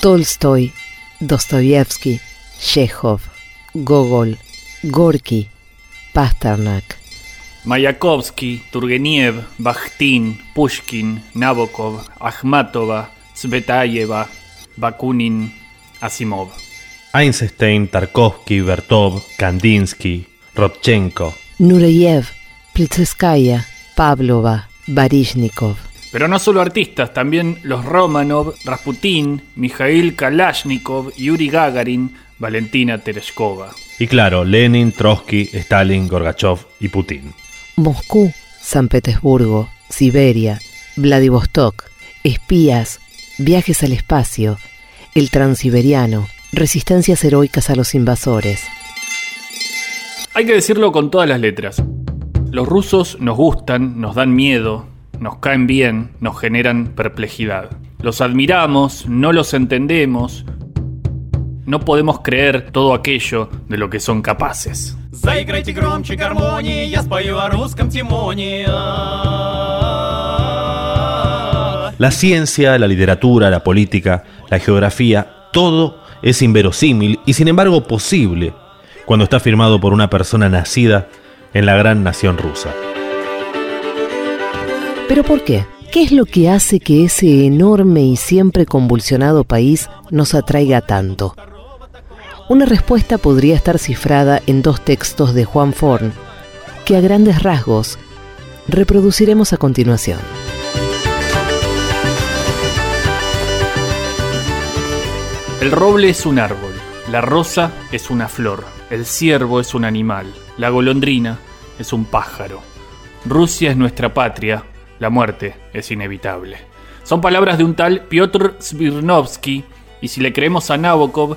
Tolstoy, Dostoyevsky, Chekhov, Gogol, Gorky, Pasternak. Mayakovsky, Turgeniev, Bakhtin, Pushkin, Nabokov, Akhmatova, Tsvetaeva, Bakunin, Asimov. Einstein, Tarkovsky, Bertov, Kandinsky, Rodchenko. Nureyev, Plitskaya, Pavlova, Baryshnikov. Pero no solo artistas, también los Romanov, Rasputin, Mikhail Kalashnikov, Yuri Gagarin, Valentina Tereshkova. Y claro, Lenin, Trotsky, Stalin, Gorbachev y Putin. Moscú, San Petersburgo, Siberia, Vladivostok, espías, viajes al espacio, el transiberiano, resistencias heroicas a los invasores. Hay que decirlo con todas las letras. Los rusos nos gustan, nos dan miedo, nos caen bien, nos generan perplejidad. Los admiramos, no los entendemos, no podemos creer todo aquello de lo que son capaces. La ciencia, la literatura, la política, la geografía, todo es inverosímil y sin embargo posible cuando está firmado por una persona nacida en la gran nación rusa. ¿Pero por qué? ¿Qué es lo que hace que ese enorme y siempre convulsionado país nos atraiga tanto? Una respuesta podría estar cifrada en dos textos de Juan Forn, que a grandes rasgos reproduciremos a continuación. El roble es un árbol, la rosa es una flor, el ciervo es un animal, la golondrina es un pájaro. Rusia es nuestra patria, la muerte es inevitable. Son palabras de un tal Piotr Svirnovsky, y si le creemos a Nabokov,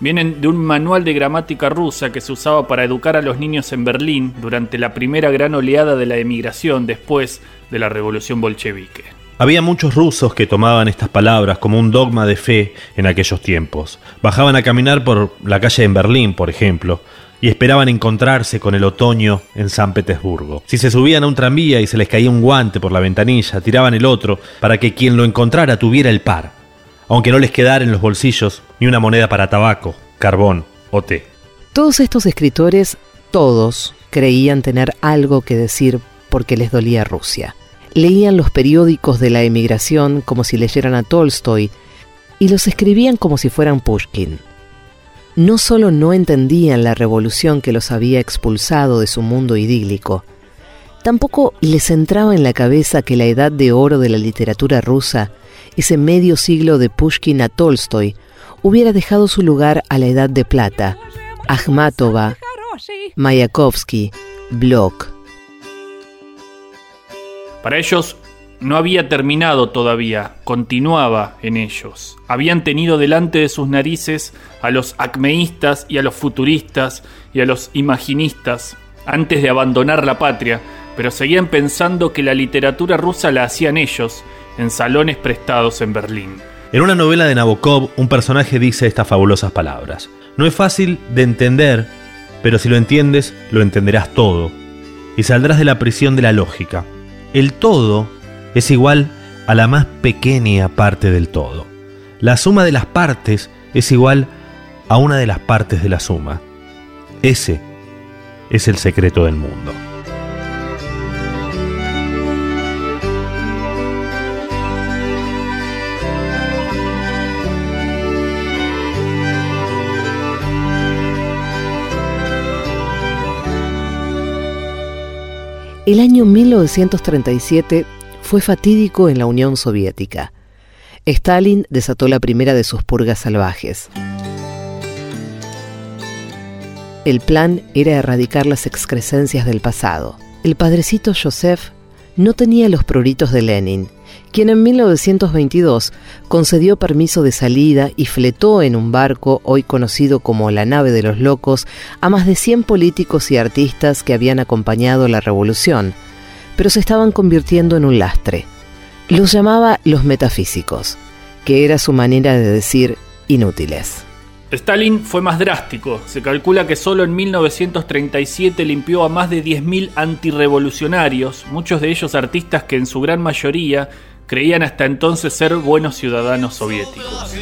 vienen de un manual de gramática rusa que se usaba para educar a los niños en Berlín durante la primera gran oleada de la emigración después de la revolución bolchevique. Había muchos rusos que tomaban estas palabras como un dogma de fe en aquellos tiempos. Bajaban a caminar por la calle en Berlín, por ejemplo, y esperaban encontrarse con el otoño en San Petersburgo. Si se subían a un tranvía y se les caía un guante por la ventanilla, tiraban el otro para que quien lo encontrara tuviera el par, aunque no les quedara en los bolsillos ni una moneda para tabaco, carbón o té. Todos estos escritores, todos, creían tener algo que decir porque les dolía Rusia leían los periódicos de la emigración como si leyeran a Tolstoy y los escribían como si fueran Pushkin. No solo no entendían la revolución que los había expulsado de su mundo idílico, tampoco les entraba en la cabeza que la edad de oro de la literatura rusa, ese medio siglo de Pushkin a Tolstoy, hubiera dejado su lugar a la edad de plata, Akhmatova, Mayakovsky, Bloch, para ellos no había terminado todavía, continuaba en ellos. Habían tenido delante de sus narices a los acmeístas y a los futuristas y a los imaginistas antes de abandonar la patria, pero seguían pensando que la literatura rusa la hacían ellos en salones prestados en Berlín. En una novela de Nabokov, un personaje dice estas fabulosas palabras. No es fácil de entender, pero si lo entiendes, lo entenderás todo, y saldrás de la prisión de la lógica el todo es igual a la más pequeña parte del todo. La suma de las partes es igual a una de las partes de la suma. Ese es el secreto del mundo. El año 1937 fue fatídico en la Unión Soviética. Stalin desató la primera de sus purgas salvajes. El plan era erradicar las excrescencias del pasado. El padrecito Joseph no tenía los pruritos de Lenin quien en 1922 concedió permiso de salida y fletó en un barco, hoy conocido como la nave de los locos, a más de 100 políticos y artistas que habían acompañado la revolución, pero se estaban convirtiendo en un lastre. Los llamaba los metafísicos, que era su manera de decir inútiles. Stalin fue más drástico. Se calcula que solo en 1937 limpió a más de 10.000 antirrevolucionarios, muchos de ellos artistas que en su gran mayoría creían hasta entonces ser buenos ciudadanos soviéticos.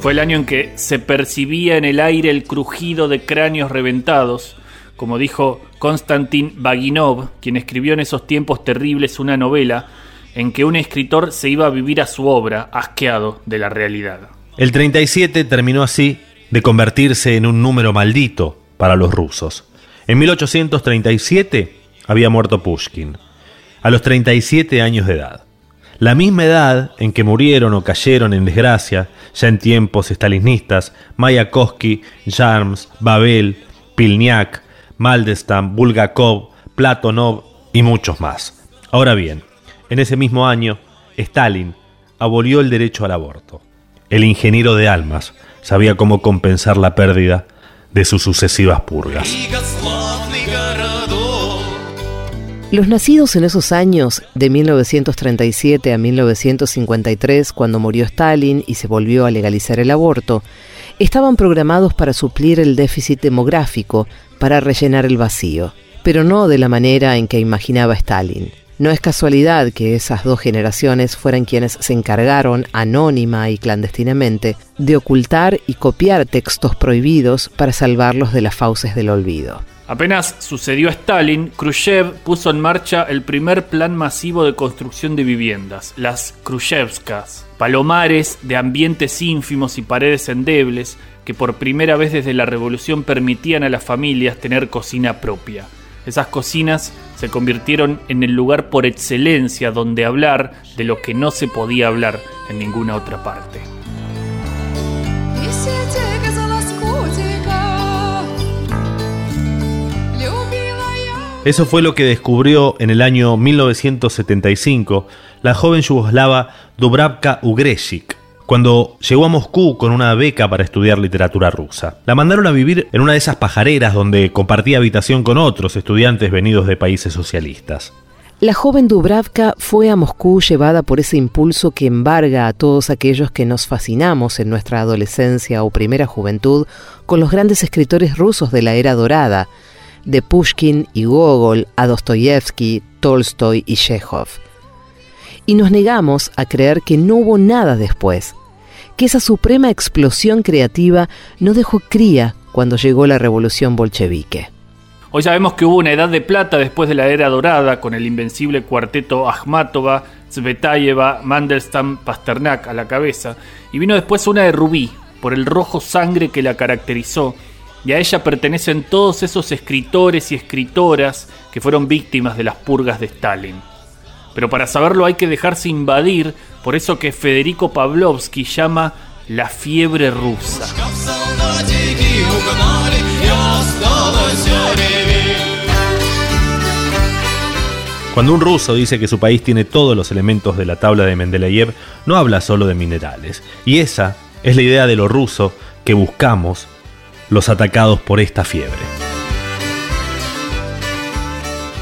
Fue el año en que se percibía en el aire el crujido de cráneos reventados, como dijo Konstantin Baginov, quien escribió en esos tiempos terribles una novela en que un escritor se iba a vivir a su obra, asqueado de la realidad. El 37 terminó así de convertirse en un número maldito para los rusos. En 1837 había muerto Pushkin, a los 37 años de edad. La misma edad en que murieron o cayeron en desgracia, ya en tiempos stalinistas, Mayakovsky, Jarms, Babel, Pilniak, Maldestam, Bulgakov, Platonov y muchos más. Ahora bien, en ese mismo año, Stalin abolió el derecho al aborto. El ingeniero de almas sabía cómo compensar la pérdida de sus sucesivas purgas. Los nacidos en esos años, de 1937 a 1953, cuando murió Stalin y se volvió a legalizar el aborto, estaban programados para suplir el déficit demográfico, para rellenar el vacío, pero no de la manera en que imaginaba Stalin. No es casualidad que esas dos generaciones fueran quienes se encargaron, anónima y clandestinamente, de ocultar y copiar textos prohibidos para salvarlos de las fauces del olvido. Apenas sucedió a Stalin, Khrushchev puso en marcha el primer plan masivo de construcción de viviendas, las Khrushchevskas, palomares de ambientes ínfimos y paredes endebles que por primera vez desde la revolución permitían a las familias tener cocina propia. Esas cocinas se convirtieron en el lugar por excelencia donde hablar de lo que no se podía hablar en ninguna otra parte. Eso fue lo que descubrió en el año 1975 la joven yugoslava Dubravka Ugresik, cuando llegó a Moscú con una beca para estudiar literatura rusa. La mandaron a vivir en una de esas pajareras donde compartía habitación con otros estudiantes venidos de países socialistas. La joven Dubravka fue a Moscú llevada por ese impulso que embarga a todos aquellos que nos fascinamos en nuestra adolescencia o primera juventud con los grandes escritores rusos de la era dorada, de Pushkin y Gogol a Dostoyevsky, Tolstoy y Chekhov. Y nos negamos a creer que no hubo nada después, que esa suprema explosión creativa no dejó cría cuando llegó la revolución bolchevique. Hoy sabemos que hubo una edad de plata después de la era dorada con el invencible cuarteto Akhmatova, Tsvetayeva, Mandelstam, Pasternak a la cabeza, y vino después una de rubí, por el rojo sangre que la caracterizó y a ella pertenecen todos esos escritores y escritoras que fueron víctimas de las purgas de Stalin. Pero para saberlo hay que dejarse invadir por eso que Federico Pavlovsky llama la fiebre rusa. Cuando un ruso dice que su país tiene todos los elementos de la tabla de Mendeleev, no habla solo de minerales. Y esa es la idea de lo ruso que buscamos los atacados por esta fiebre.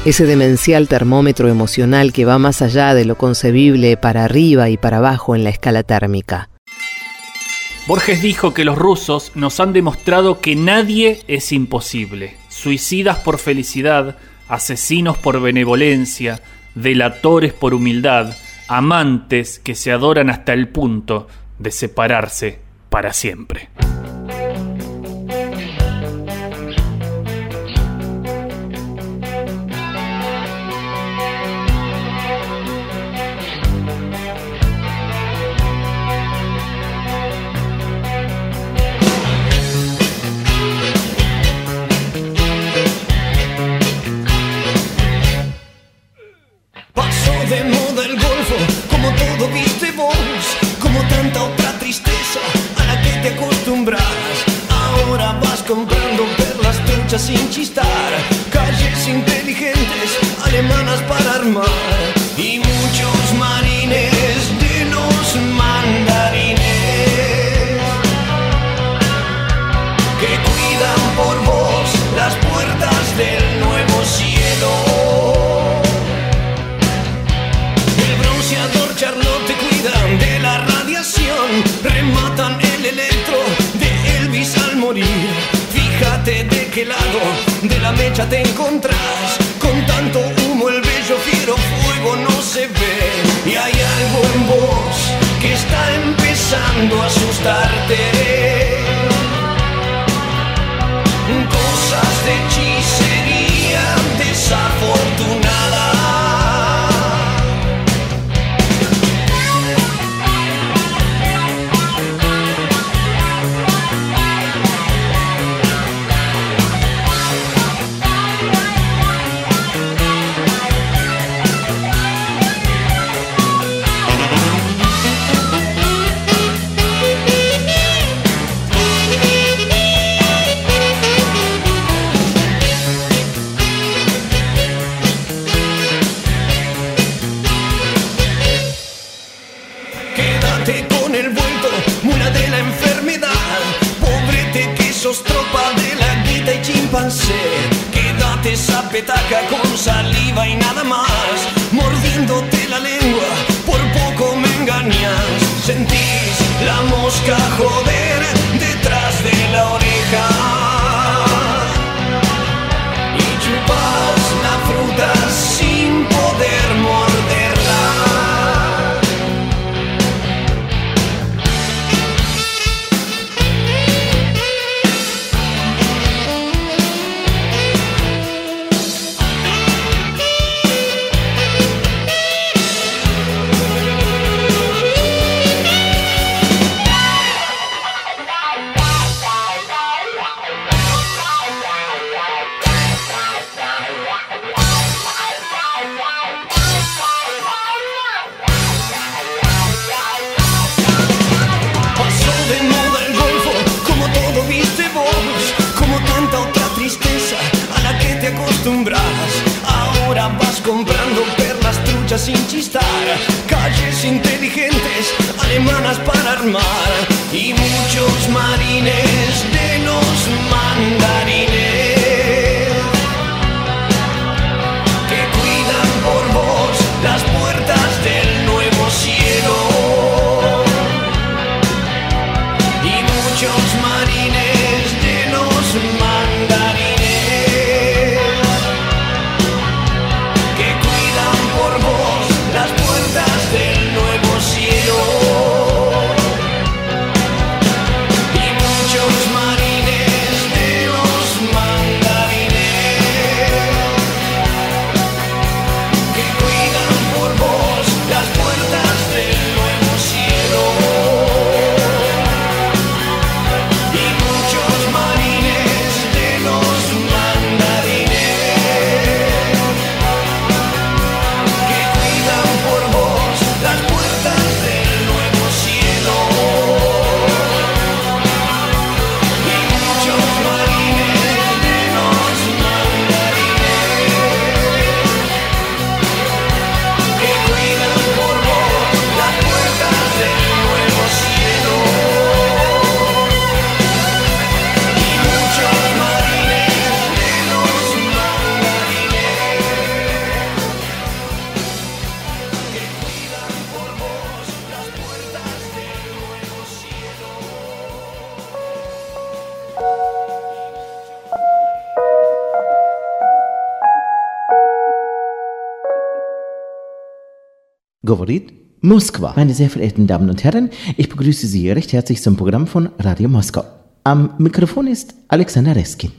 Ese demencial termómetro emocional que va más allá de lo concebible para arriba y para abajo en la escala térmica. Borges dijo que los rusos nos han demostrado que nadie es imposible. Suicidas por felicidad, asesinos por benevolencia, delatores por humildad, amantes que se adoran hasta el punto de separarse para siempre. Intentando asustarte. Tropa de la guita y chimpancé. Quédate esa petaca con saliva y nada más. Mordiéndote la lengua, por poco me engañas. Sentís la mosca joder detrás de la oreja. Comprando perlas truchas sin chistar, calles inteligentes, alemanas para armar, y muchos marines de los mandarines Govorit Moskwa. Meine sehr verehrten Damen und Herren, ich begrüße Sie recht herzlich zum Programm von Radio Moskau. Am Mikrofon ist Alexander Reskin.